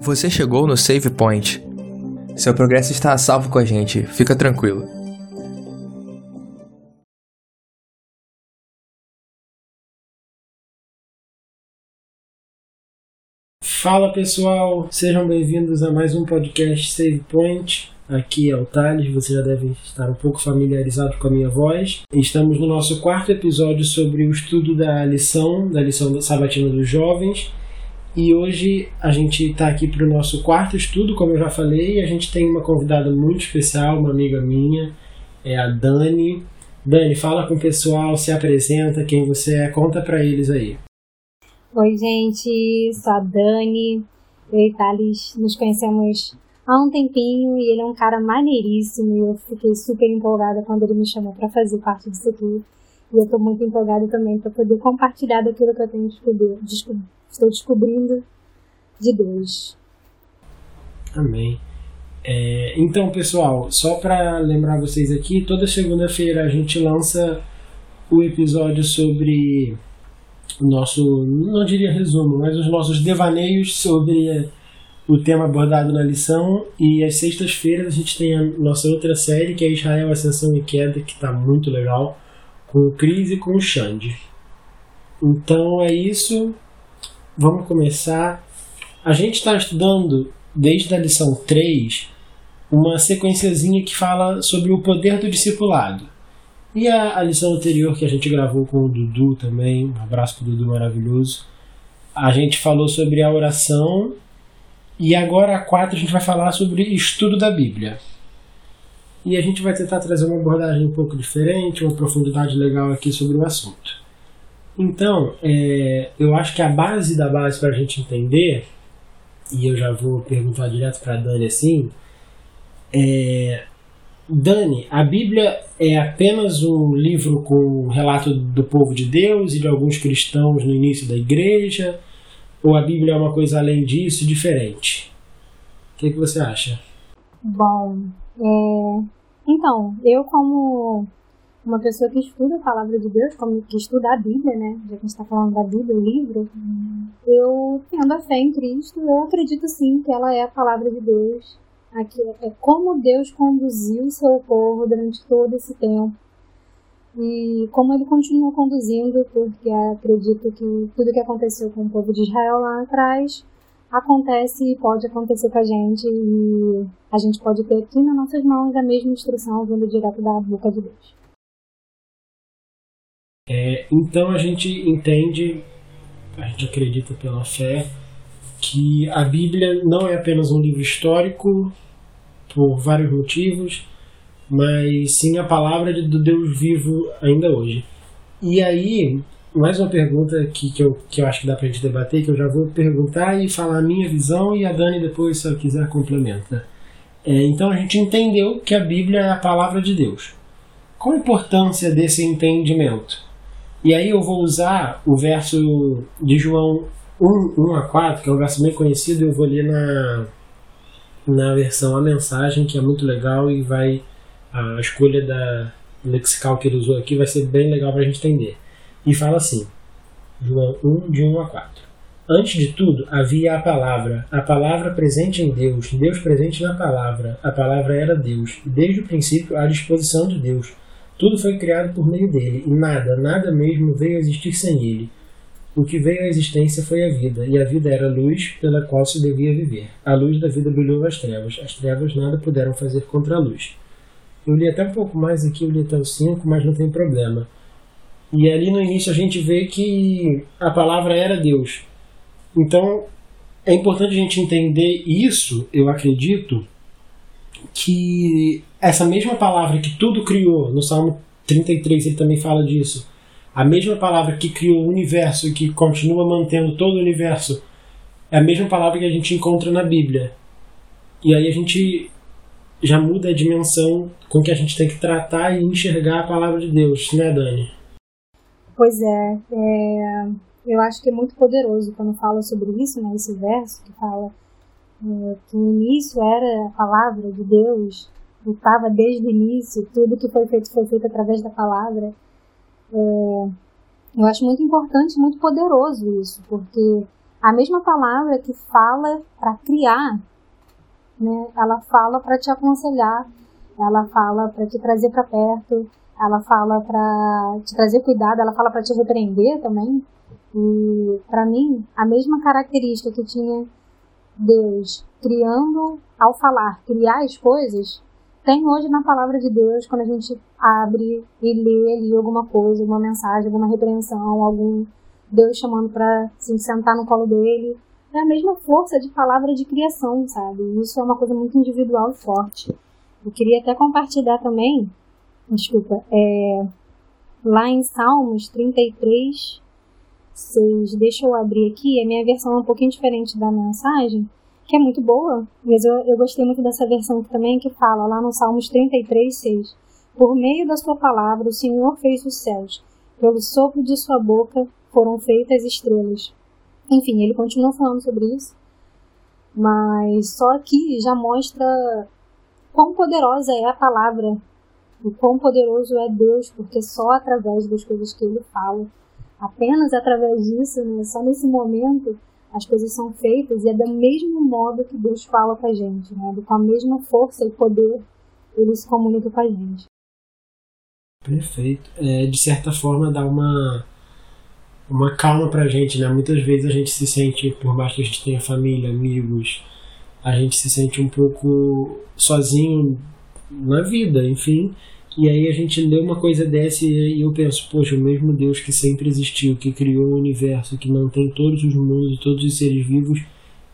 Você chegou no Save Point. Seu progresso está a salvo com a gente, fica tranquilo. Fala pessoal, sejam bem-vindos a mais um podcast Save Point. Aqui é o Thales, você já deve estar um pouco familiarizado com a minha voz. Estamos no nosso quarto episódio sobre o estudo da lição, da lição sabatina dos jovens. E hoje a gente está aqui para o nosso quarto estudo, como eu já falei, e a gente tem uma convidada muito especial, uma amiga minha, é a Dani. Dani, fala com o pessoal, se apresenta, quem você é, conta para eles aí. Oi, gente, sou a Dani. Eu e Thales nos conhecemos há um tempinho e ele é um cara maneiríssimo e eu fiquei super empolgada quando ele me chamou para fazer parte disso tudo. E eu estou muito empolgada também para poder compartilhar daquilo que eu tenho descoberto estou descobrindo de Deus. Amém. É, então, pessoal, só para lembrar vocês aqui, toda segunda-feira a gente lança o episódio sobre o nosso, não diria resumo, mas os nossos devaneios sobre o tema abordado na lição. E às sextas-feiras a gente tem a nossa outra série, que é Israel, Ascensão e Queda, que está muito legal, com o Cris e com o Xande. Então é isso. Vamos começar. A gente está estudando, desde a lição 3, uma sequenciazinha que fala sobre o poder do discipulado. E a, a lição anterior que a gente gravou com o Dudu também, um abraço para o Dudu maravilhoso, a gente falou sobre a oração. E agora a 4 a gente vai falar sobre estudo da Bíblia. E a gente vai tentar trazer uma abordagem um pouco diferente, uma profundidade legal aqui sobre o assunto. Então, é, eu acho que a base da base para a gente entender, e eu já vou perguntar direto para Dani assim, é, Dani, a Bíblia é apenas um livro com relato do povo de Deus e de alguns cristãos no início da igreja? Ou a Bíblia é uma coisa além disso, diferente? O que, que você acha? Bom, é... então, eu como uma pessoa que estuda a palavra de Deus, como que estuda a Bíblia, né? Já que a gente está falando da Bíblia, o livro, eu tendo a fé em Cristo, eu acredito sim que ela é a palavra de Deus. Aqui é como Deus conduziu o seu povo durante todo esse tempo. E como ele continua conduzindo, porque acredito que tudo que aconteceu com o povo de Israel lá atrás acontece e pode acontecer com a gente e a gente pode ter aqui nas nossas mãos a mesma instrução vindo direto da boca de Deus. É, então a gente entende, a gente acredita pela fé, que a Bíblia não é apenas um livro histórico, por vários motivos, mas sim a palavra do Deus vivo ainda hoje. E aí, mais uma pergunta que, que, eu, que eu acho que dá pra gente debater, que eu já vou perguntar e falar a minha visão e a Dani depois, se ela quiser, complementa. É, então a gente entendeu que a Bíblia é a palavra de Deus. Qual a importância desse entendimento? E aí eu vou usar o verso de João 1, 1 a 4, que é um verso bem conhecido, eu vou ler na, na versão A Mensagem, que é muito legal e vai. A escolha da lexical que ele usou aqui vai ser bem legal para a gente entender. E fala assim: João 1, de 1 a 4. Antes de tudo, havia a palavra, a palavra presente em Deus, Deus presente na palavra, a palavra era Deus, desde o princípio à disposição de Deus tudo foi criado por meio dele, e nada, nada mesmo veio a existir sem ele. O que veio à existência foi a vida, e a vida era a luz pela qual se devia viver. A luz da vida brilhou nas trevas, as trevas nada puderam fazer contra a luz. Eu li até um pouco mais aqui, eu li até o 5, mas não tem problema. E ali no início a gente vê que a palavra era Deus. Então é importante a gente entender isso, eu acredito, que essa mesma palavra que tudo criou, no Salmo 33 ele também fala disso, a mesma palavra que criou o universo e que continua mantendo todo o universo, é a mesma palavra que a gente encontra na Bíblia. E aí a gente já muda a dimensão com que a gente tem que tratar e enxergar a palavra de Deus, né, Dani? Pois é, é eu acho que é muito poderoso quando fala sobre isso, né, esse verso que fala é, que no início era a palavra de Deus, estava desde o início, tudo que foi feito foi feito através da palavra. É, Eu acho muito importante, muito poderoso isso, porque a mesma palavra que fala para criar, né, ela fala para te aconselhar, ela fala para te trazer para perto, ela fala para te trazer cuidado, ela fala para te repreender também. E para mim, a mesma característica que tinha Deus criando ao falar, criar as coisas, tem hoje na palavra de Deus quando a gente abre e lê ali alguma coisa, uma mensagem, alguma repreensão, algum Deus chamando para se sentar no colo dele. É a mesma força de palavra de criação, sabe? Isso é uma coisa muito individual e forte. Eu queria até compartilhar também desculpa, é, lá em Salmos 33, 6, deixa eu abrir aqui, a minha versão é um pouquinho diferente da mensagem, que é muito boa, mas eu, eu gostei muito dessa versão também, que fala lá no Salmos 33, 6, Por meio da sua palavra o Senhor fez os céus, pelo sopro de sua boca foram feitas estrelas. Enfim, ele continua falando sobre isso, mas só aqui já mostra quão poderosa é a palavra o quão poderoso é Deus, porque só através das coisas que Ele fala, apenas através disso, né, só nesse momento, as coisas são feitas e é do mesmo modo que Deus fala com a gente, né, com a mesma força e poder, Ele se comunica com a gente. Perfeito. É, de certa forma, dá uma uma calma pra gente, né? Muitas vezes a gente se sente, por mais que a gente tenha família, amigos, a gente se sente um pouco sozinho na vida, enfim. E aí a gente lê uma coisa dessa e eu penso, poxa, o mesmo Deus que sempre existiu, que criou o universo, que mantém todos os mundos, todos os seres vivos,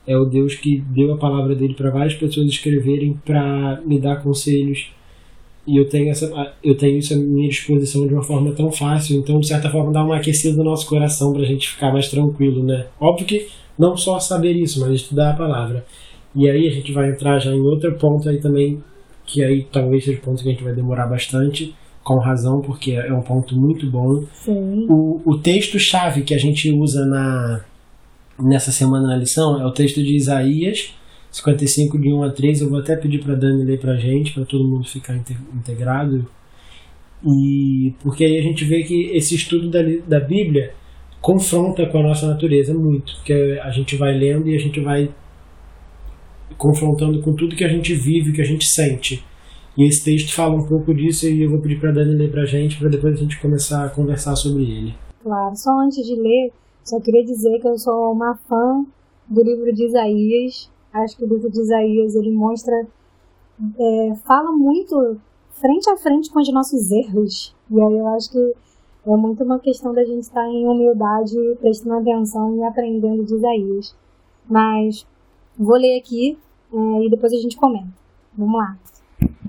é o Deus que deu a palavra dele para várias pessoas escreverem para me dar conselhos. E eu tenho, essa, eu tenho isso à minha disposição de uma forma tão fácil, então de certa forma dá uma aquecida no nosso coração para a gente ficar mais tranquilo, né? Óbvio que não só saber isso, mas estudar a palavra. E aí a gente vai entrar já em outro ponto aí também que aí talvez seja o ponto que a gente vai demorar bastante, com razão, porque é um ponto muito bom. Sim. O, o texto-chave que a gente usa na, nessa semana na lição é o texto de Isaías 55, de 1 a 3. Eu vou até pedir para Dani ler para a gente, para todo mundo ficar integrado. E porque aí a gente vê que esse estudo da, da Bíblia confronta com a nossa natureza muito, porque a gente vai lendo e a gente vai confrontando com tudo que a gente vive, que a gente sente. E esse texto fala um pouco disso e eu vou pedir para Dani ler para gente, para depois a gente começar a conversar sobre ele. Claro, só antes de ler, só queria dizer que eu sou uma fã do livro de Isaías. Acho que o livro de Isaías ele mostra, é, fala muito frente a frente com os nossos erros. E aí eu acho que é muito uma questão da gente estar em humildade, prestando atenção e aprendendo de Isaías. Mas Vou ler aqui é, e depois a gente comenta. Vamos lá.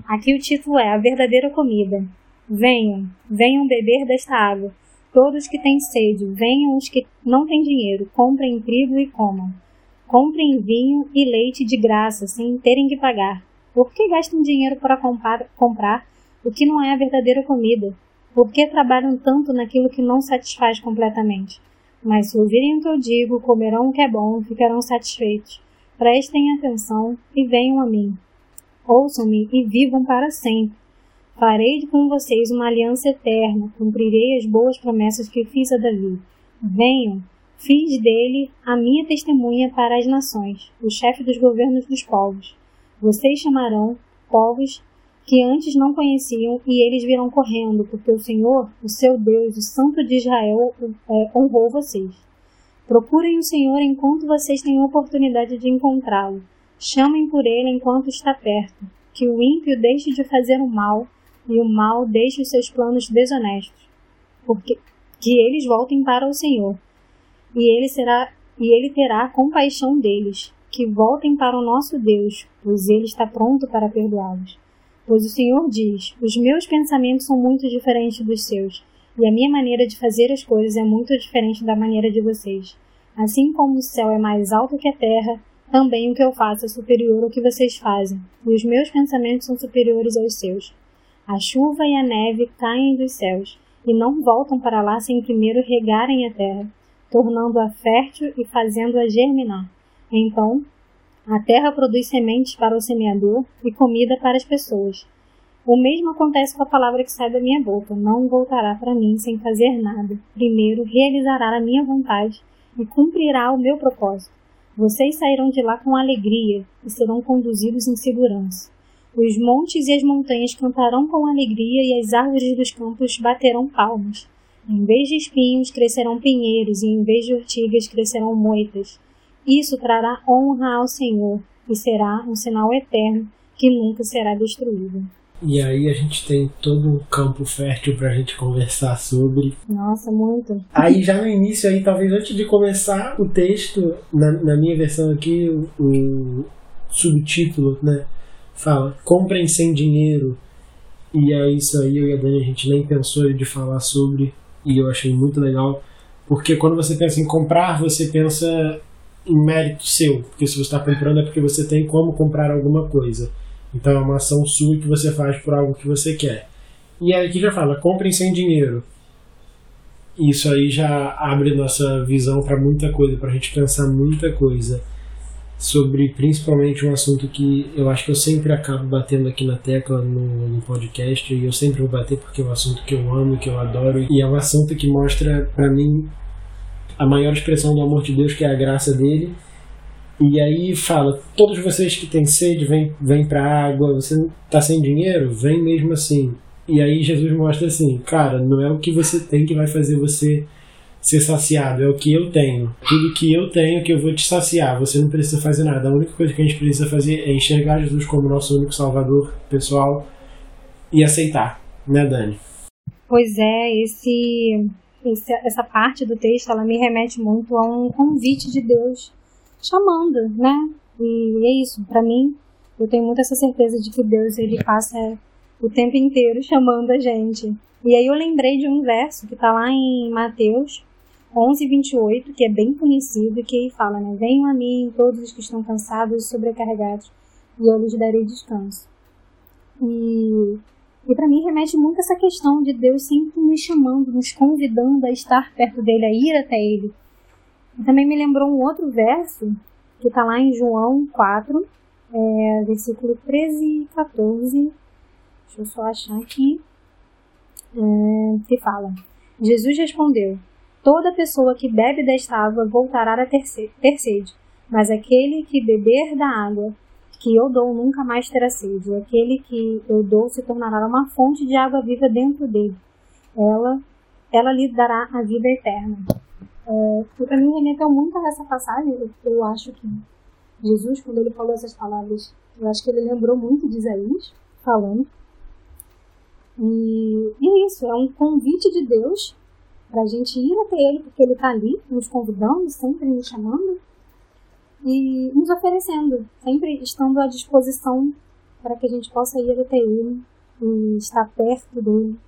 Aqui o título é A Verdadeira Comida. Venham, venham beber desta água. Todos que têm sede, venham os que não têm dinheiro, comprem trigo e comam. Comprem vinho e leite de graça, sem terem que pagar. Por que gastam dinheiro para comprar, o que não é a verdadeira comida? Por que trabalham tanto naquilo que não satisfaz completamente? Mas se ouvirem o que eu digo, comerão o que é bom, ficarão satisfeitos. Prestem atenção e venham a mim. Ouçam-me e vivam para sempre. Farei com vocês uma aliança eterna, cumprirei as boas promessas que fiz a Davi. Venham, fiz dele a minha testemunha para as nações, o chefe dos governos dos povos. Vocês chamarão povos que antes não conheciam e eles virão correndo, porque o Senhor, o seu Deus, o Santo de Israel, é, honrou vocês. Procurem o Senhor enquanto vocês têm oportunidade de encontrá-lo. Chamem por ele enquanto está perto. Que o ímpio deixe de fazer o mal e o mal deixe os seus planos desonestos. Porque que eles voltem para o Senhor. E ele será e ele terá compaixão deles. Que voltem para o nosso Deus, pois ele está pronto para perdoá-los. Pois o Senhor diz: Os meus pensamentos são muito diferentes dos seus e a minha maneira de fazer as coisas é muito diferente da maneira de vocês. Assim como o céu é mais alto que a terra, também o que eu faço é superior ao que vocês fazem, e os meus pensamentos são superiores aos seus. A chuva e a neve caem dos céus, e não voltam para lá sem primeiro regarem a terra, tornando-a fértil e fazendo-a germinar. Então, a terra produz sementes para o semeador e comida para as pessoas. O mesmo acontece com a palavra que sai da minha boca. Não voltará para mim sem fazer nada. Primeiro, realizará a minha vontade e cumprirá o meu propósito. Vocês sairão de lá com alegria e serão conduzidos em segurança. Os montes e as montanhas cantarão com alegria e as árvores dos campos baterão palmas. Em vez de espinhos crescerão pinheiros e em vez de ortigas crescerão moitas. Isso trará honra ao Senhor e será um sinal eterno que nunca será destruído. E aí a gente tem todo um campo fértil pra gente conversar sobre. Nossa, muito. Aí já no início, aí talvez antes de começar o texto, na, na minha versão aqui, o, o subtítulo, né? Fala, comprem sem dinheiro. E é isso aí, eu e a Dani, a gente nem pensou de falar sobre, e eu achei muito legal. Porque quando você pensa em comprar, você pensa em mérito seu. Porque se você está comprando é porque você tem como comprar alguma coisa. Então é uma ação sua que você faz por algo que você quer. E aí que já fala, comprem sem dinheiro. Isso aí já abre nossa visão para muita coisa, para a gente pensar muita coisa sobre principalmente um assunto que eu acho que eu sempre acabo batendo aqui na tecla no, no, podcast e eu sempre vou bater porque é um assunto que eu amo, que eu adoro e é um assunto que mostra para mim a maior expressão do amor de Deus que é a graça dele e aí fala, todos vocês que têm sede, vem, vem pra água, você tá sem dinheiro? Vem mesmo assim. E aí Jesus mostra assim, cara, não é o que você tem que vai fazer você ser saciado, é o que eu tenho. Tudo que eu tenho que eu vou te saciar, você não precisa fazer nada. A única coisa que a gente precisa fazer é enxergar Jesus como nosso único salvador pessoal e aceitar, né, Dani? Pois é, esse, esse essa parte do texto ela me remete muito a um convite de Deus chamando, né? E é isso, para mim, eu tenho muita essa certeza de que Deus ele passa o tempo inteiro chamando a gente. E aí eu lembrei de um verso que está lá em Mateus 11, 28, que é bem conhecido, que fala, né? Venham a mim todos os que estão cansados e sobrecarregados, e eu lhes darei descanso. E, e para mim remete muito a essa questão de Deus sempre nos chamando, nos convidando a estar perto dele, a ir até ele. Também me lembrou um outro verso que está lá em João 4, é, versículo 13 e 14. Deixa eu só achar aqui. É, que fala: Jesus respondeu: Toda pessoa que bebe desta água voltará a ter sede, mas aquele que beber da água que eu dou nunca mais terá sede, aquele que eu dou se tornará uma fonte de água viva dentro dele. Ela, ela lhe dará a vida eterna. É, para mim remeteu muito a essa passagem. Eu, eu, acho que Jesus, quando ele falou essas palavras, eu acho que ele lembrou muito de Isaías falando. E, e é isso, é um convite de Deus para a gente ir até Ele, porque Ele está ali, nos convidando, sempre nos chamando e nos oferecendo, sempre estando à disposição para que a gente possa ir até Ele e estar perto dele.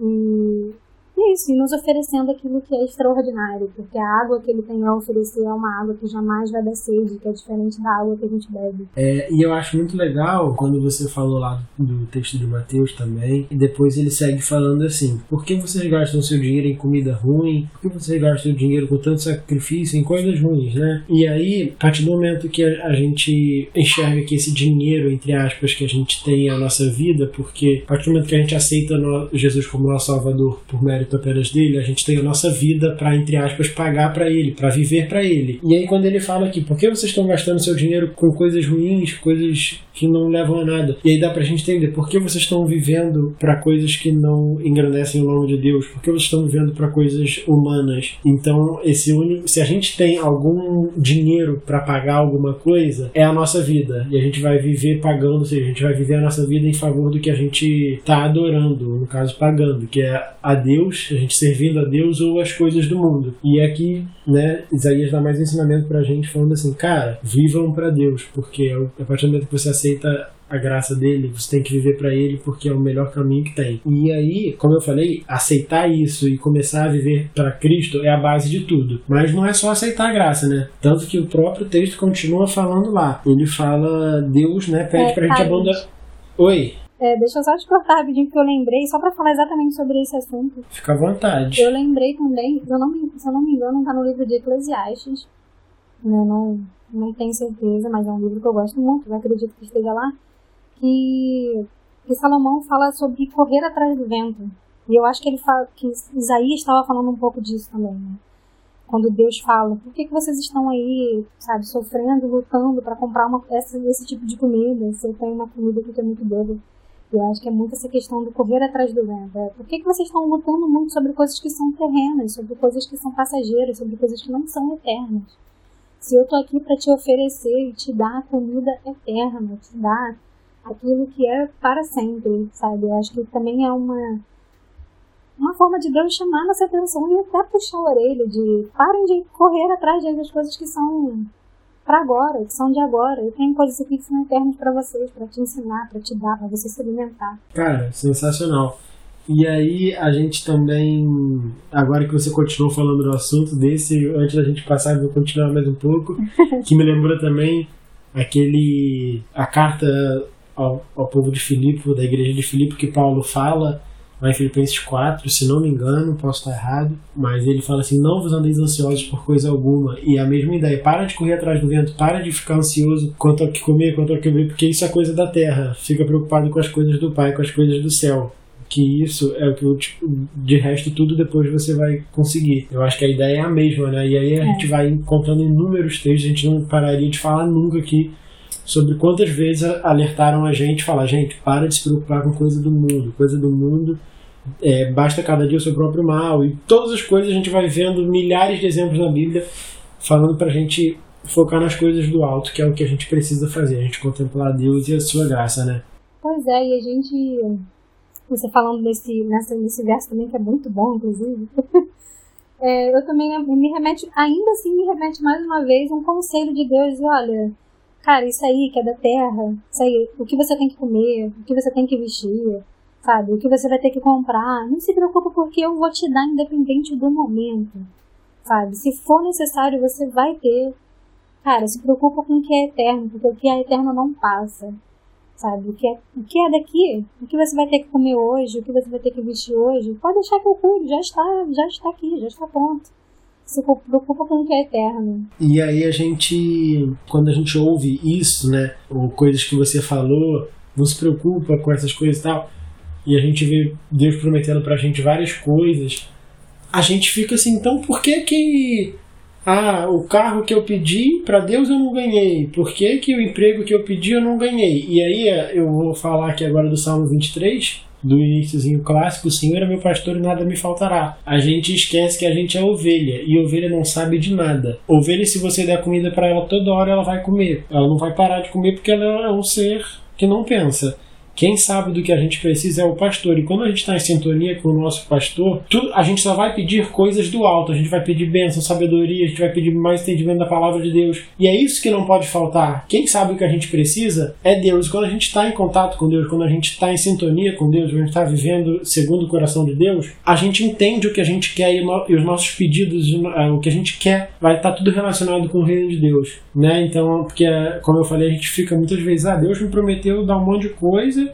E e isso, e nos oferecendo aquilo que é extraordinário, porque a água que ele tem a oferecer é uma água que jamais vai dar sede, que é diferente da água que a gente bebe. É, e eu acho muito legal quando você falou lá do texto de Mateus também, e depois ele segue falando assim: por que vocês gastam seu dinheiro em comida ruim? Por que vocês gastam seu dinheiro com tanto sacrifício em coisas ruins, né? E aí, a partir do momento que a gente enxerga que esse dinheiro, entre aspas, que a gente tem a nossa vida, porque a partir do momento que a gente aceita Jesus como nosso Salvador por mérito apenas dele, a gente tem a nossa vida para, entre aspas, pagar para ele, para viver para ele. E aí, quando ele fala aqui, por que vocês estão gastando seu dinheiro com coisas ruins, coisas que não levam a nada? E aí dá pra gente entender por que vocês estão vivendo para coisas que não engrandecem o nome de Deus, por que vocês estão vivendo para coisas humanas. Então, esse único, se a gente tem algum dinheiro para pagar alguma coisa, é a nossa vida. E a gente vai viver pagando, ou seja, a gente vai viver a nossa vida em favor do que a gente tá adorando, no caso, pagando, que é a Deus a gente servindo a Deus ou as coisas do mundo. E aqui, né, Isaías dá mais ensinamento pra gente falando assim, cara, vivam para Deus, porque a partir do momento que você aceita a graça dele, você tem que viver para ele porque é o melhor caminho que tem. E aí, como eu falei, aceitar isso e começar a viver para Cristo é a base de tudo. Mas não é só aceitar a graça, né? Tanto que o próprio texto continua falando lá. Ele fala, Deus, né, pede é, pra gente abandonar. Oi. É, deixa eu só te cortar rapidinho, porque eu lembrei, só pra falar exatamente sobre esse assunto. Fica à vontade. Eu lembrei também, se eu não me, se eu não me engano, tá no livro de Eclesiastes. Eu não, não tenho certeza, mas é um livro que eu gosto muito, eu acredito que esteja lá. Que que Salomão fala sobre correr atrás do vento. E eu acho que ele fala que Isaías estava falando um pouco disso também, né? Quando Deus fala, por que, que vocês estão aí, sabe, sofrendo, lutando para comprar uma, esse, esse tipo de comida? Se eu tenho uma comida que é muito boa. Eu acho que é muito essa questão do correr atrás do vento. É, por que, que vocês estão lutando muito sobre coisas que são terrenas, sobre coisas que são passageiras, sobre coisas que não são eternas? Se eu tô aqui para te oferecer e te dar a comida eterna, te dar aquilo que é para sempre, sabe? Eu acho que também é uma uma forma de Deus chamar nossa atenção e até puxar a orelha de parem de correr atrás das coisas que são para agora, que são de agora. Eu tenho coisas aqui que são eternas para vocês, para te ensinar, para te dar, para você se alimentar. Cara, sensacional. E aí a gente também, agora que você continuou falando do assunto desse, antes da gente passar, eu vou continuar mais um pouco, que me lembrou também aquele a carta ao, ao povo de Filipe, da igreja de Filipe, que Paulo fala lá em Filipenses 4, se não me engano, posso estar errado, mas ele fala assim: não vos andeis ansiosos por coisa alguma. E a mesma ideia, para de correr atrás do vento, para de ficar ansioso quanto ao que comer, quanto ao que beber, porque isso é coisa da terra. Fica preocupado com as coisas do Pai, com as coisas do céu. Que isso é o que tipo, de resto tudo depois você vai conseguir. Eu acho que a ideia é a mesma, né? E aí a é. gente vai encontrando inúmeros textos, a gente não pararia de falar nunca aqui sobre quantas vezes alertaram a gente, falar, gente, para de se preocupar com coisa do mundo, coisa do mundo, é, basta cada dia o seu próprio mal, e todas as coisas a gente vai vendo milhares de exemplos na Bíblia falando para a gente focar nas coisas do alto, que é o que a gente precisa fazer, a gente contemplar Deus e a sua graça, né? Pois é, e a gente, você falando desse, nessa, nesse verso também, que é muito bom, inclusive, é, eu também me remete, ainda assim me remete mais uma vez um conselho de Deus, olha, cara, isso aí que é da terra, isso aí, o que você tem que comer, o que você tem que vestir, sabe, o que você vai ter que comprar, não se preocupa porque eu vou te dar independente do momento, sabe, se for necessário você vai ter, cara, se preocupa com o que é eterno, porque o que é eterno não passa, sabe, o que é, o que é daqui, o que você vai ter que comer hoje, o que você vai ter que vestir hoje, pode deixar que eu cuido, já está, já está aqui, já está pronto. Se preocupa com o que é eterno. E aí a gente, quando a gente ouve isso, né, ou coisas que você falou, não se preocupa com essas coisas e tal, e a gente vê Deus prometendo pra gente várias coisas, a gente fica assim, então por que que ah, o carro que eu pedi para Deus eu não ganhei? Por que, que o emprego que eu pedi eu não ganhei? E aí eu vou falar aqui agora do Salmo 23, do iníciozinho clássico, o Senhor é meu pastor e nada me faltará. A gente esquece que a gente é ovelha e ovelha não sabe de nada. Ovelha, se você der comida para ela toda hora, ela vai comer. Ela não vai parar de comer porque ela é um ser que não pensa. Quem sabe do que a gente precisa é o pastor. E quando a gente está em sintonia com o nosso pastor, tudo, a gente só vai pedir coisas do alto. A gente vai pedir bênção, sabedoria, a gente vai pedir mais entendimento da palavra de Deus. E é isso que não pode faltar. Quem sabe o que a gente precisa é Deus. Quando a gente está em contato com Deus, quando a gente está em sintonia com Deus, quando a gente está vivendo segundo o coração de Deus, a gente entende o que a gente quer e, os nossos pedidos, é, o que a gente quer, vai estar tá tudo relacionado com o reino de Deus. Né? Então, porque, como eu falei, a gente fica muitas vezes, ah, Deus me prometeu dar um monte de coisa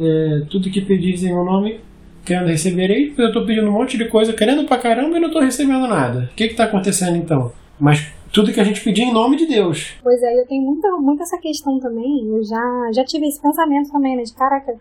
é, tudo que pedis em meu nome, querendo receberei. Eu estou pedindo um monte de coisa, querendo pra caramba e não estou recebendo nada. O que está acontecendo então? Mas tudo que a gente pedir em nome de Deus. Pois é, eu tenho muito, muito essa questão também. Eu já, já tive esse pensamento também, né? De caraca,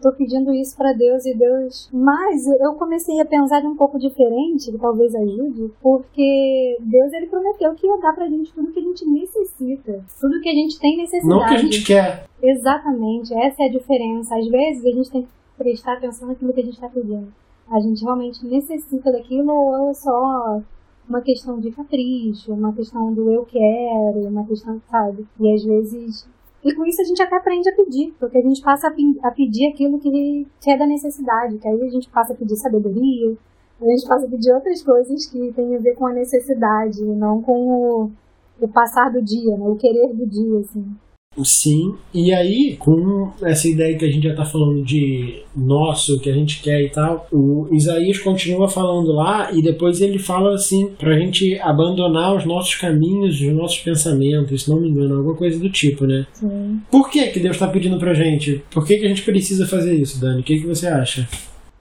tô pedindo isso para Deus e Deus. Mas eu comecei a pensar de um pouco diferente, que talvez ajude, porque Deus ele prometeu que ia dar pra gente tudo que a gente necessita, tudo que a gente tem necessidade. Não que a gente quer. Exatamente, essa é a diferença. Às vezes a gente tem que prestar atenção naquilo que a gente está pedindo. A gente realmente necessita daquilo ou é só uma questão de capricho, uma questão do eu quero, uma questão, sabe? E às vezes e com isso a gente até aprende a pedir, porque a gente passa a, pedir aquilo que, que é da necessidade, que aí a gente passa a pedir sabedoria, a gente passa a pedir outras coisas que têm a ver com a necessidade, não com o, o passar do dia, né? o querer do dia, assim. Sim, e aí, com essa ideia que a gente já está falando de nosso, que a gente quer e tal, o Isaías continua falando lá e depois ele fala assim, para a gente abandonar os nossos caminhos, os nossos pensamentos, se não me engano, alguma coisa do tipo, né? Sim. Por que, que Deus está pedindo pra gente? Por que, que a gente precisa fazer isso, Dani? O que, que você acha?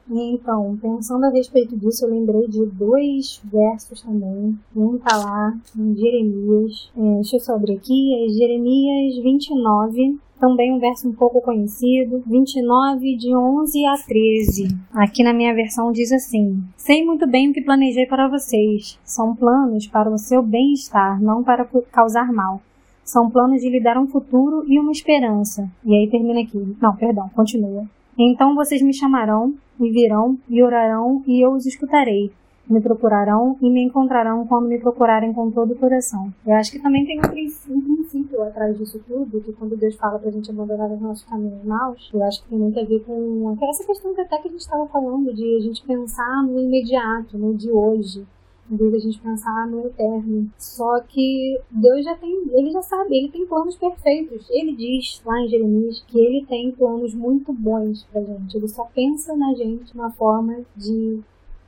Então, pensando a respeito disso, eu lembrei de dois versos também. Um tá lá em Jeremias. É, deixa eu só abrir aqui. É Jeremias 29, também um verso um pouco conhecido, 29, de 11 a 13. Aqui na minha versão diz assim: Sei muito bem o que planejei para vocês. São planos para o seu bem-estar, não para causar mal. São planos de lhe dar um futuro e uma esperança. E aí termina aqui. Não, perdão, continua. Então vocês me chamarão, me virão e orarão, e eu os escutarei. Me procurarão e me encontrarão quando me procurarem com todo o coração. Eu acho que também tem um princípio, um princípio atrás disso tudo, que quando Deus fala pra gente abandonar os nossos caminhos maus, eu acho que tem muito a ver com essa questão que até que a gente estava falando, de a gente pensar no imediato, no de hoje em vez da gente pensar no eterno. Só que Deus já tem, ele já sabe, ele tem planos perfeitos. Ele diz lá em Jeremias que ele tem planos muito bons pra gente. Ele só pensa na gente uma forma de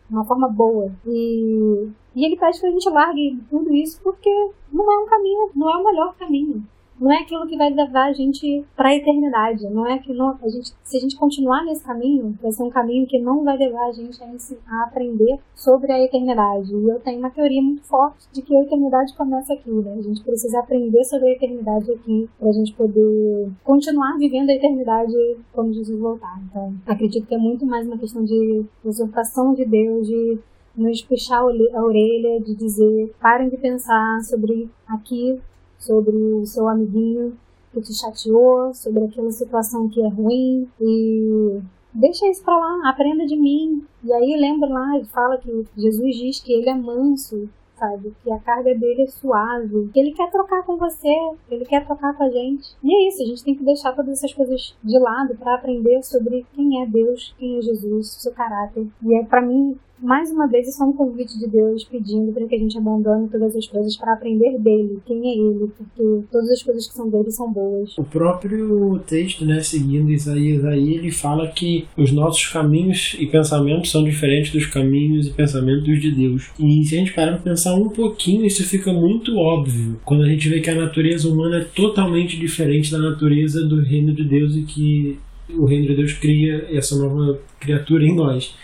uma forma boa. E, e ele pede que a gente largue tudo isso porque não é um caminho, não é o melhor caminho não é aquilo que vai levar a gente para a eternidade. Não é que a gente, se a gente continuar nesse caminho, vai ser um caminho que não vai levar a gente a, a aprender sobre a eternidade. E eu tenho uma teoria muito forte de que a eternidade começa aqui. Né? A gente precisa aprender sobre a eternidade aqui para a gente poder continuar vivendo a eternidade quando Jesus voltar. Então, acredito que é muito mais uma questão de usurpação de Deus, de nos puxar a orelha, de dizer parem de pensar sobre aqui sobre o seu amiguinho que te chateou, sobre aquela situação que é ruim e deixa isso pra lá, aprenda de mim. E aí lembra lá, ele fala que Jesus diz que ele é manso, sabe? Que a carga dele é suave, que ele quer trocar com você, ele quer trocar com a gente. E é isso, a gente tem que deixar todas essas coisas de lado para aprender sobre quem é Deus, quem é Jesus, seu caráter. E é para mim mais uma vez, isso é um convite de Deus pedindo para que a gente abandone todas as coisas para aprender dele, quem é ele, porque todas as coisas que são dele são boas. O próprio texto, né, seguindo Isaías aí, ele fala que os nossos caminhos e pensamentos são diferentes dos caminhos e pensamentos de Deus. E se a gente parar para pensar um pouquinho, isso fica muito óbvio quando a gente vê que a natureza humana é totalmente diferente da natureza do reino de Deus e que o reino de Deus cria essa nova criatura em nós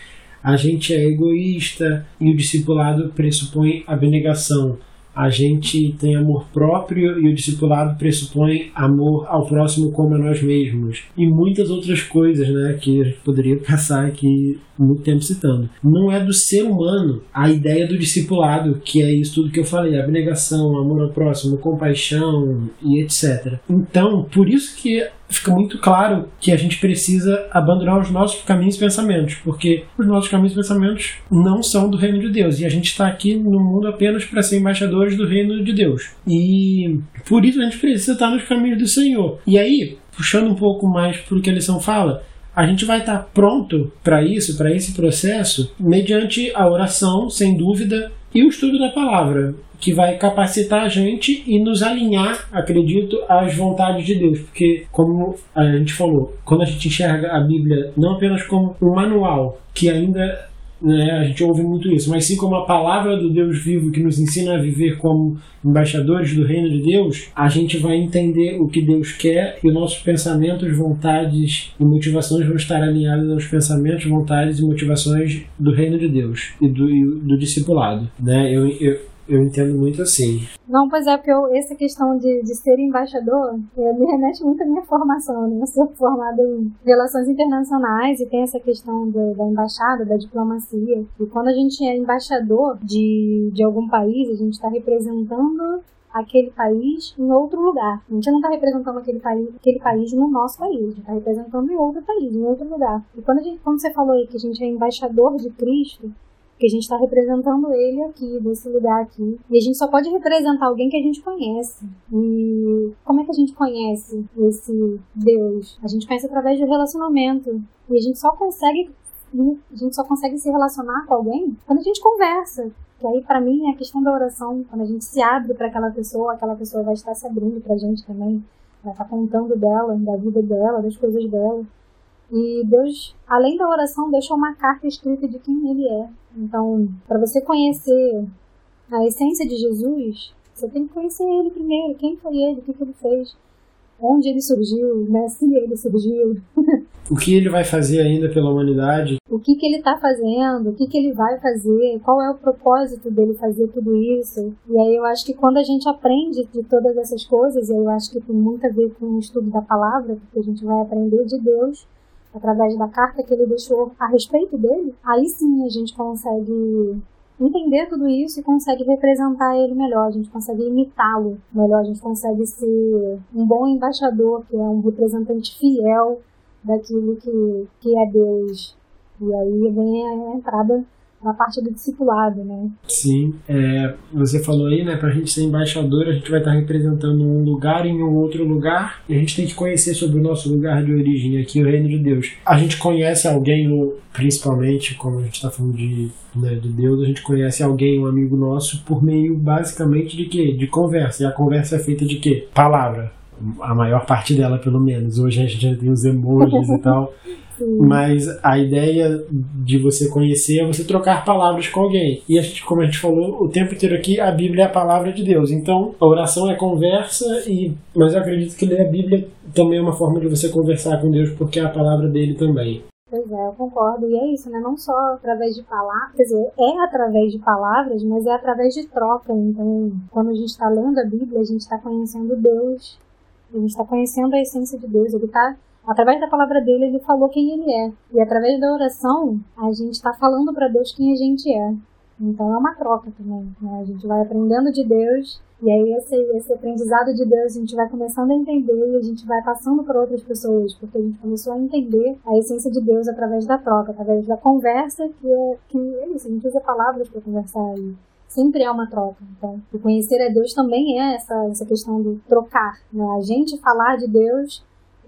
a gente é egoísta e o discipulado pressupõe abnegação. A gente tem amor próprio e o discipulado pressupõe amor ao próximo como a nós mesmos. E muitas outras coisas, né, que a gente poderia passar aqui muito tempo citando. Não é do ser humano a ideia do discipulado, que é isso tudo que eu falei, abnegação, amor ao próximo, compaixão e etc. Então, por isso que fica muito claro que a gente precisa abandonar os nossos caminhos e pensamentos, porque os nossos caminhos e pensamentos não são do reino de Deus e a gente está aqui no mundo apenas para ser embaixadores do reino de Deus. E por isso a gente precisa estar nos caminhos do Senhor. E aí, puxando um pouco mais para o que a lição fala, a gente vai estar pronto para isso, para esse processo, mediante a oração, sem dúvida, e o estudo da palavra que vai capacitar a gente e nos alinhar, acredito, às vontades de Deus. Porque, como a gente falou, quando a gente enxerga a Bíblia não apenas como um manual que ainda né, a gente ouve muito isso, mas sim como a palavra do Deus vivo que nos ensina a viver como embaixadores do reino de Deus, a gente vai entender o que Deus quer e nossos pensamentos, vontades e motivações vão estar alinhados aos pensamentos, vontades e motivações do reino de Deus e do, e do discipulado. Né? Eu, eu eu entendo muito assim. Não, pois é, porque eu, essa questão de, de ser embaixador é, me remete muito à minha formação. Né? Eu sou formada em relações internacionais e tem essa questão do, da embaixada, da diplomacia. E quando a gente é embaixador de, de algum país, a gente está representando aquele país em outro lugar. A gente não está representando aquele país, aquele país no nosso país, a gente está representando em outro país, em outro lugar. E quando, a gente, quando você falou aí que a gente é embaixador de Cristo, que a gente está representando ele aqui, desse lugar aqui. E a gente só pode representar alguém que a gente conhece. E como é que a gente conhece esse Deus? A gente conhece através do relacionamento. E a gente só consegue a gente só consegue se relacionar com alguém quando a gente conversa. Que aí, para mim, é a questão da oração. Quando a gente se abre para aquela pessoa, aquela pessoa vai estar se abrindo para a gente também. Vai estar contando dela, da vida dela, das coisas dela. E Deus, além da oração, deixa uma carta escrita de quem Ele é. Então, para você conhecer a essência de Jesus, você tem que conhecer Ele primeiro. Quem foi Ele? O que, que Ele fez? Onde Ele surgiu? Né? Se Ele surgiu. o que Ele vai fazer ainda pela humanidade? O que, que ele está fazendo, o que, que ele vai fazer, qual é o propósito dele fazer tudo isso. E aí eu acho que quando a gente aprende de todas essas coisas, e eu acho que tem muito a ver com o estudo da palavra, porque a gente vai aprender de Deus através da carta que ele deixou a respeito dele, aí sim a gente consegue entender tudo isso e consegue representar ele melhor, a gente consegue imitá-lo melhor, a gente consegue ser um bom embaixador, que é um representante fiel daquilo que, que é Deus. E aí vem a entrada na parte do discipulado, né? Sim, é, você falou aí, né, para a gente ser embaixador, a gente vai estar representando um lugar em um outro lugar, e a gente tem que conhecer sobre o nosso lugar de origem aqui, o reino de Deus. A gente conhece alguém, principalmente, como a gente está falando de, né, de Deus, a gente conhece alguém, um amigo nosso, por meio basicamente de quê? De conversa. E a conversa é feita de quê? Palavra. A maior parte dela, pelo menos. Hoje a gente já tem os emojis e tal. Mas a ideia de você conhecer é você trocar palavras com alguém. E a gente, como a gente falou o tempo inteiro aqui, a Bíblia é a palavra de Deus. Então, a oração é conversa, e mas eu acredito que ler a Bíblia também é uma forma de você conversar com Deus, porque é a palavra dele também. Pois é, eu concordo. E é isso, né? Não só através de palavras, quer dizer, é através de palavras, mas é através de troca. Então, quando a gente está lendo a Bíblia, a gente está conhecendo Deus, a gente está conhecendo a essência de Deus, ele está Através da palavra dele, ele falou quem ele é. E através da oração, a gente está falando para Deus quem a gente é. Então é uma troca também. Né? A gente vai aprendendo de Deus, e aí esse, esse aprendizado de Deus a gente vai começando a entender e a gente vai passando para outras pessoas, porque a gente começou a entender a essência de Deus através da troca, através da conversa, que é, que é isso, a gente usa palavras para conversar aí sempre é uma troca. Então, o conhecer a Deus também é essa, essa questão do trocar. Né? A gente falar de Deus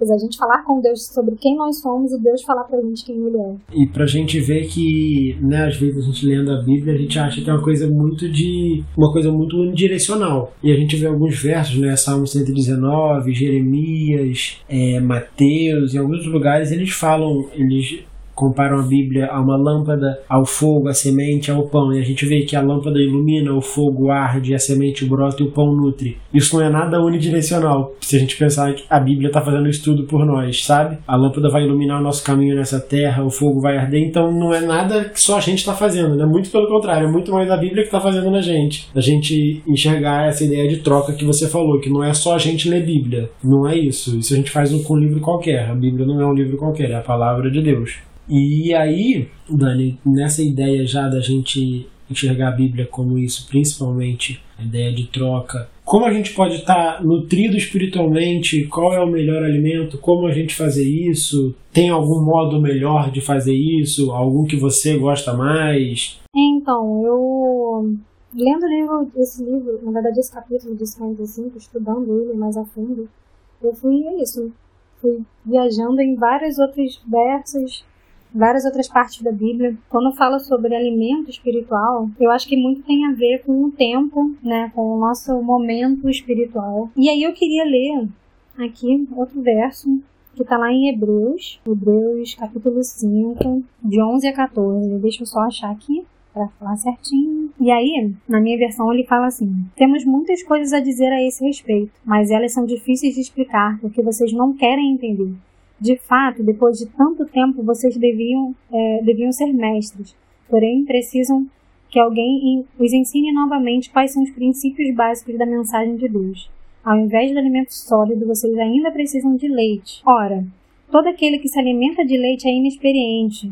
a gente falar com Deus sobre quem nós somos e Deus falar pra gente quem Ele é. E pra gente ver que, né, às vezes a gente lendo a Bíblia, a gente acha que é uma coisa muito de. uma coisa muito unidirecional. E a gente vê alguns versos, né, Salmo 119, Jeremias, é, Mateus, em alguns lugares eles falam, eles comparam a Bíblia a uma lâmpada, ao fogo, à semente, ao pão. E a gente vê que a lâmpada ilumina, o fogo arde, a semente brota e o pão nutre. Isso não é nada unidirecional, se a gente pensar que a Bíblia está fazendo isso tudo por nós, sabe? A lâmpada vai iluminar o nosso caminho nessa terra, o fogo vai arder, então não é nada que só a gente está fazendo, né? Muito pelo contrário, é muito mais a Bíblia que está fazendo na gente. A gente enxergar essa ideia de troca que você falou, que não é só a gente ler Bíblia. Não é isso. Isso a gente faz com um livro qualquer. A Bíblia não é um livro qualquer, é a palavra de Deus. E aí, Dani, nessa ideia já da gente enxergar a Bíblia como isso, principalmente a ideia de troca, como a gente pode estar nutrido espiritualmente, qual é o melhor alimento, como a gente fazer isso, tem algum modo melhor de fazer isso, algum que você gosta mais? Então, eu lendo livro, esse livro, na verdade esse capítulo de 55, estudando ele mais a fundo, eu fui é isso, fui viajando em vários outros versos várias outras partes da Bíblia. Quando fala sobre alimento espiritual, eu acho que muito tem a ver com o tempo, né, com o nosso momento espiritual. E aí eu queria ler aqui outro verso que está lá em Hebreus, Hebreus capítulo 5, de 11 a 14. Deixa eu só achar aqui para falar certinho. E aí, na minha versão, ele fala assim: Temos muitas coisas a dizer a esse respeito, mas elas são difíceis de explicar porque vocês não querem entender. De fato, depois de tanto tempo, vocês deviam, é, deviam ser mestres, porém precisam que alguém os ensine novamente quais são os princípios básicos da mensagem de Deus. Ao invés de alimento sólido, vocês ainda precisam de leite. Ora, todo aquele que se alimenta de leite é inexperiente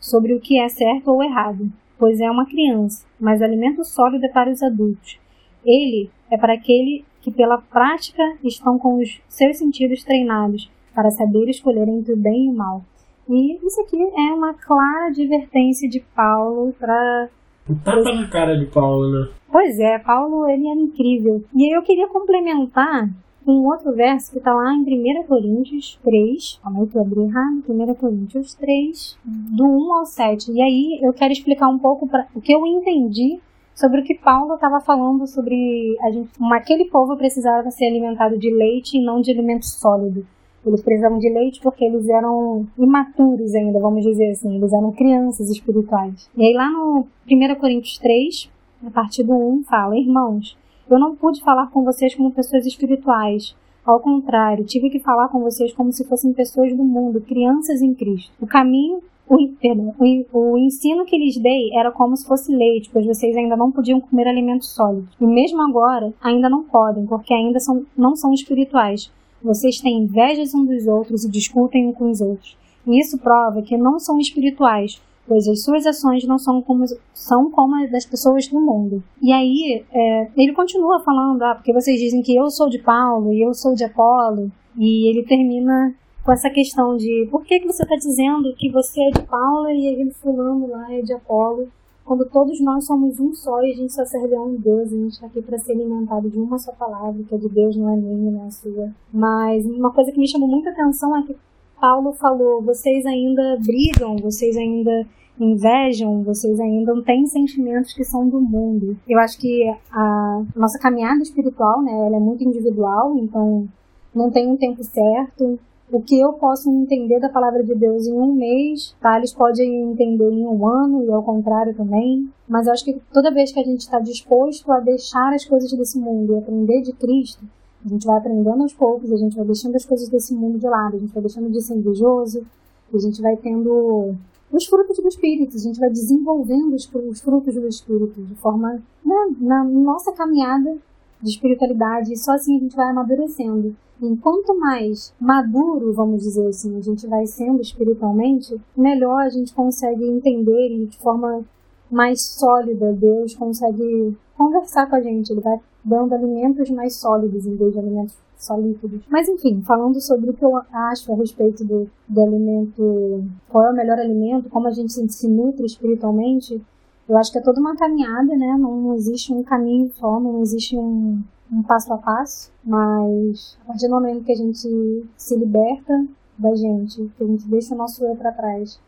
sobre o que é certo ou errado, pois é uma criança, mas o alimento sólido é para os adultos. Ele é para aquele que pela prática estão com os seus sentidos treinados para saber escolher entre o bem e o mal. E isso aqui é uma clara advertência de Paulo para. Um tapa na cara de Paulo, né? Pois é, Paulo ele era incrível. E aí eu queria complementar um outro verso que está lá em 1 Coríntios 3. Calma aí que eu abri errado. 1 Coríntios 3, do 1 ao 7. E aí eu quero explicar um pouco pra, o que eu entendi sobre o que Paulo estava falando sobre a gente, aquele povo precisava ser alimentado de leite e não de alimento sólido. Eles precisavam de leite porque eles eram imaturos ainda, vamos dizer assim. Eles eram crianças espirituais. E aí lá no 1 Coríntios 3, a partir do 1, fala: Irmãos, eu não pude falar com vocês como pessoas espirituais. Ao contrário, tive que falar com vocês como se fossem pessoas do mundo, crianças em Cristo. O caminho o, perdão, o, o ensino que lhes dei era como se fosse leite, pois vocês ainda não podiam comer alimentos sólidos. E mesmo agora, ainda não podem, porque ainda são, não são espirituais. Vocês têm invejas uns dos outros e discutem uns com os outros. E isso prova que não são espirituais, pois as suas ações não são como, são como as das pessoas do mundo. E aí, é, ele continua falando, ah, porque vocês dizem que eu sou de Paulo e eu sou de Apolo, e ele termina com essa questão de por que, que você está dizendo que você é de Paula e aquele fulano lá é de Apolo, quando todos nós somos um só e a gente só serve a um Deus, a gente está aqui para ser alimentado de uma só palavra, que é de Deus, não é minha, não é sua. Mas uma coisa que me chamou muita atenção é que Paulo falou: vocês ainda brigam, vocês ainda invejam, vocês ainda têm sentimentos que são do mundo. Eu acho que a nossa caminhada espiritual, né, ela é muito individual, então não tem um tempo certo, o que eu posso entender da palavra de Deus em um mês, Thales pode entender em um ano e ao contrário também. Mas acho que toda vez que a gente está disposto a deixar as coisas desse mundo e aprender de Cristo, a gente vai aprendendo aos poucos, a gente vai deixando as coisas desse mundo de lado, a gente vai deixando de ser invejoso, a gente vai tendo os frutos do Espírito, a gente vai desenvolvendo os frutos do Espírito de forma, né, na nossa caminhada de espiritualidade, e só assim a gente vai amadurecendo. E quanto mais maduro, vamos dizer assim, a gente vai sendo espiritualmente, melhor a gente consegue entender e de forma mais sólida Deus consegue conversar com a gente. Ele vai dando alimentos mais sólidos em vez de alimentos só líquidos. Mas enfim, falando sobre o que eu acho a respeito do, do alimento, qual é o melhor alimento, como a gente se nutre espiritualmente, eu acho que é toda uma caminhada, né? Não, não existe um caminho só, não existe um, um passo a passo, mas a partir do momento que a gente se liberta da gente, que a gente deixa o nosso eu para trás,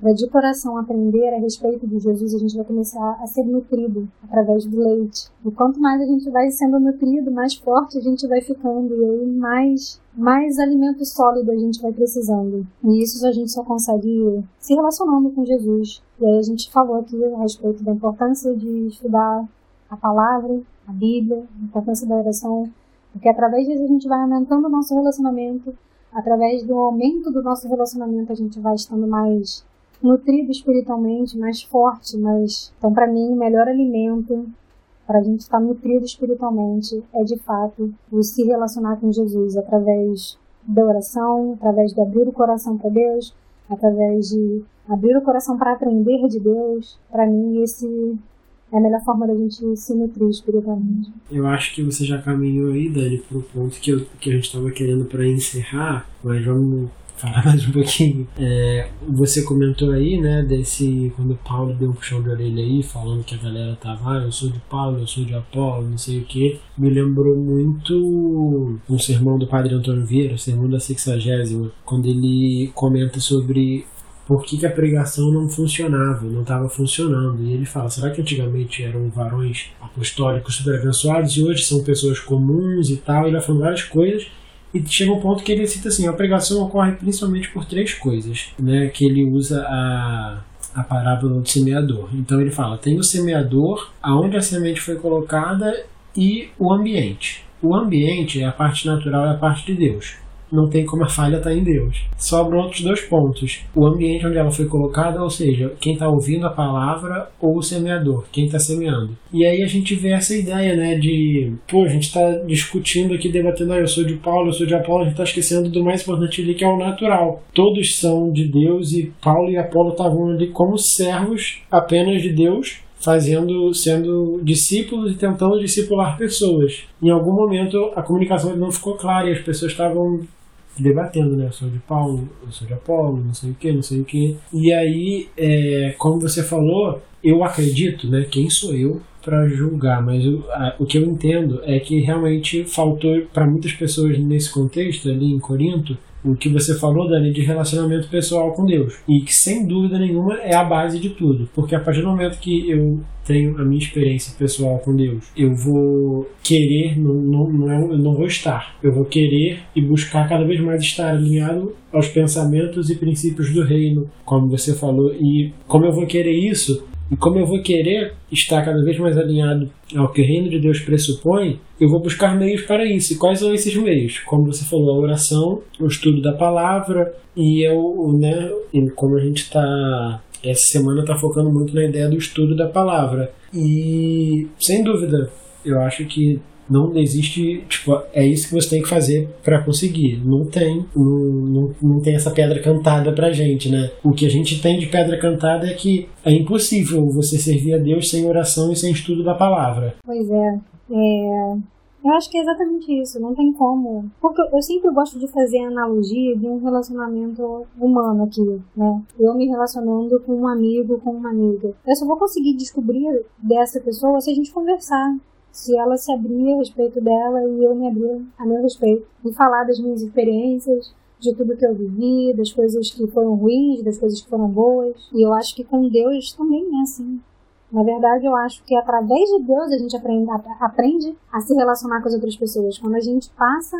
vai de coração aprender a respeito de Jesus, a gente vai começar a ser nutrido através do leite. E quanto mais a gente vai sendo nutrido, mais forte a gente vai ficando, e aí mais, mais alimento sólido a gente vai precisando. E isso a gente só consegue se relacionando com Jesus, e aí a gente falou aqui a respeito da importância de estudar a palavra, a Bíblia, a importância da oração, porque através disso a gente vai aumentando o nosso relacionamento, através do aumento do nosso relacionamento a gente vai estando mais nutrido espiritualmente, mais forte, mais então para mim o melhor alimento para a gente estar nutrido espiritualmente é de fato o se relacionar com Jesus através da oração, através de abrir o coração para Deus, através de abrir o coração para aprender de Deus, para mim esse é a melhor forma da gente se nutrir espiritualmente. Eu acho que você já caminhou aí, Dani, para o ponto que, eu, que a gente estava querendo para encerrar, mas vamos falar mais um pouquinho. É, você comentou aí, né, desse. Quando o Paulo deu um puxão de orelha aí, falando que a galera tava, ah, eu sou de Paulo, eu sou de Apolo, não sei o que. Me lembrou muito um sermão do padre Antônio Vieira, o sermão da sexagésima, quando ele comenta sobre por que, que, a pregação não funcionava, não estava funcionando. E ele fala: será que antigamente eram varões apostólicos super abençoados e hoje são pessoas comuns e tal? Ele vai falando várias coisas. E chega um ponto que ele cita assim: a pregação ocorre principalmente por três coisas, né? Que ele usa a, a parábola do semeador. Então ele fala: tem o semeador, aonde a semente foi colocada e o ambiente. O ambiente é a parte natural, é a parte de Deus não tem como a falha estar tá em Deus. Sobram outros dois pontos. O ambiente onde ela foi colocada, ou seja, quem está ouvindo a palavra ou o semeador, quem está semeando. E aí a gente vê essa ideia, né, de, pô, a gente está discutindo aqui, debatendo, ah, eu sou de Paulo, eu sou de Apolo, a gente está esquecendo do mais importante ali, que é o natural. Todos são de Deus e Paulo e Apolo estavam ali como servos apenas de Deus, fazendo, sendo discípulos e tentando discipular pessoas. Em algum momento a comunicação não ficou clara e as pessoas estavam debatendo, né? Eu sou de Paulo, eu sou de Apolo, não sei o que, não sei o que. E aí, é, como você falou, eu acredito, né? Quem sou eu para julgar? Mas eu, a, o que eu entendo é que realmente faltou para muitas pessoas nesse contexto ali em Corinto o que você falou, Dani, de relacionamento pessoal com Deus. E que, sem dúvida nenhuma, é a base de tudo. Porque a partir do momento que eu tenho a minha experiência pessoal com Deus, eu vou querer, não, não, não, é, não vou estar. Eu vou querer e buscar cada vez mais estar alinhado aos pensamentos e princípios do reino, como você falou. E como eu vou querer isso, E como eu vou querer estar cada vez mais alinhado ao que o reino de Deus pressupõe, eu vou buscar meios para isso. E quais são esses meios? Como você falou, a oração, o estudo da palavra e eu, né, como a gente está essa semana está focando muito na ideia do estudo da palavra. E sem dúvida, eu acho que não existe, tipo, é isso que você tem que fazer para conseguir. Não tem, não, não, tem essa pedra cantada pra gente, né? O que a gente tem de pedra cantada é que é impossível você servir a Deus sem oração e sem estudo da palavra. Pois é. é... Eu acho que é exatamente isso, não tem como. Porque eu sempre gosto de fazer analogia de um relacionamento humano aqui, né? Eu me relacionando com um amigo, com uma amiga. Eu só vou conseguir descobrir dessa pessoa se a gente conversar se ela se abrir a respeito dela e eu me abrir a meu respeito e falar das minhas experiências, de tudo que eu vivi, das coisas que foram ruins, das coisas que foram boas. E eu acho que com Deus também é assim. Na verdade, eu acho que através de Deus a gente aprende, aprende a se relacionar com as outras pessoas. Quando a gente passa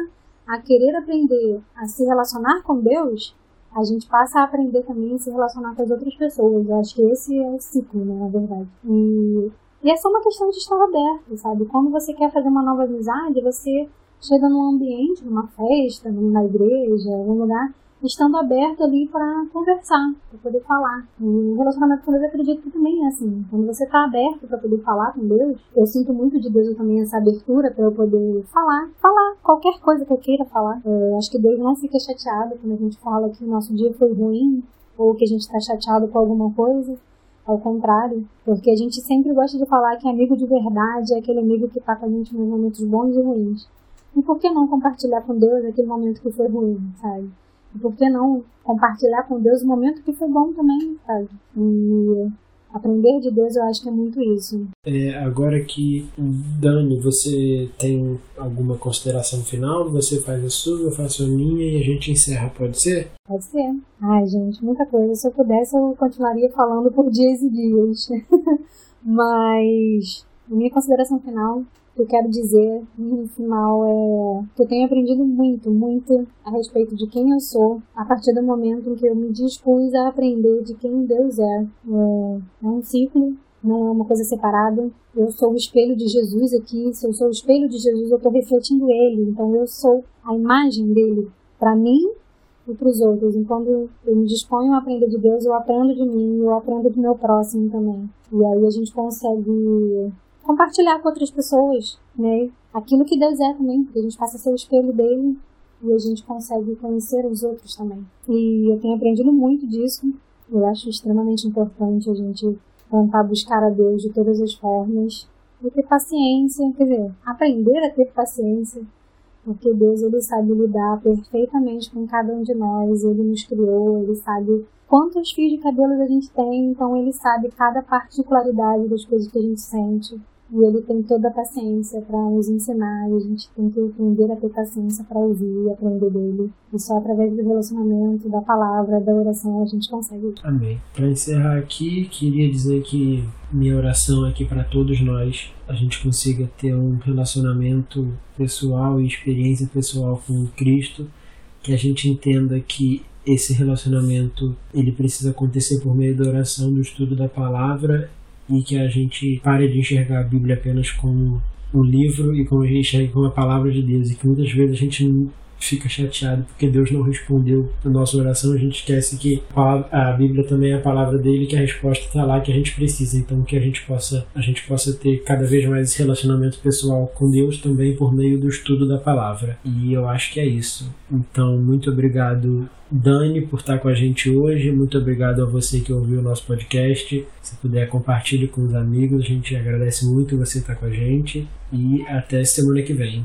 a querer aprender a se relacionar com Deus, a gente passa a aprender também a se relacionar com as outras pessoas. Eu acho que esse é o ciclo, né, na verdade. E e é só uma questão de estar aberto, sabe? Quando você quer fazer uma nova amizade, você chega num ambiente, numa festa, numa igreja, algum lugar, estando aberto ali para conversar, para poder falar. E o relacionamento com Deus, eu acredito que também é assim. Quando você está aberto para poder falar com Deus, eu sinto muito de Deus também essa abertura para eu poder falar, falar qualquer coisa que eu queira falar. É, acho que Deus não fica chateado quando a gente fala que o nosso dia foi ruim ou que a gente está chateado com alguma coisa. Ao contrário, porque a gente sempre gosta de falar que amigo de verdade é aquele amigo que está com a gente nos momentos bons e ruins. E por que não compartilhar com Deus aquele momento que foi ruim, sabe? E por que não compartilhar com Deus o momento que foi bom também, sabe? E Aprender de Deus eu acho que é muito isso. É, agora que, Dani, você tem alguma consideração final? Você faz a sua, eu faço a minha e a gente encerra, pode ser? Pode ser. Ai, gente, muita coisa. Se eu pudesse, eu continuaria falando por dias e dias. Mas, minha consideração final que eu quero dizer no final é que eu tenho aprendido muito, muito a respeito de quem eu sou a partir do momento em que eu me dispus a aprender de quem Deus é. É, é um ciclo, não é uma coisa separada. Eu sou o espelho de Jesus aqui. Se eu sou o espelho de Jesus, eu estou refletindo Ele. Então eu sou a imagem dele para mim e para os outros. Então, quando eu me disponho a aprender de Deus, eu aprendo de mim, eu aprendo do meu próximo também. E aí a gente consegue compartilhar com outras pessoas, né? Aquilo que Deus é também, porque a gente passa a ser o espelho dele e a gente consegue conhecer os outros também. E eu tenho aprendido muito disso. Eu acho extremamente importante a gente tentar buscar a Deus de todas as formas e ter paciência, quer dizer, aprender a ter paciência, porque Deus ele sabe lidar perfeitamente com cada um de nós, ele nos criou, ele sabe quantos fios de cabelo a gente tem, então ele sabe cada particularidade das coisas que a gente sente. E ele tem toda a paciência para nos ensinar, a gente tem que aprender a ter paciência para ouvir aprender dele. E só através do relacionamento, da palavra, da oração, a gente consegue. Amém. Para encerrar aqui, queria dizer que minha oração é que para todos nós a gente consiga ter um relacionamento pessoal e experiência pessoal com Cristo, que a gente entenda que esse relacionamento ele precisa acontecer por meio da oração, do estudo da palavra e que a gente pare de enxergar a Bíblia apenas como um livro e como a gente enxerga como a palavra de Deus. E que muitas vezes a gente fica chateado porque Deus não respondeu a nossa oração, a gente esquece que a Bíblia também é a palavra dele, que a resposta está lá que a gente precisa. Então que a gente possa a gente possa ter cada vez mais esse relacionamento pessoal com Deus também por meio do estudo da palavra. E eu acho que é isso. Então, muito obrigado Dani por estar com a gente hoje. Muito obrigado a você que ouviu o nosso podcast. Se puder, compartilhe com os amigos. A gente agradece muito você estar com a gente. E até semana que vem.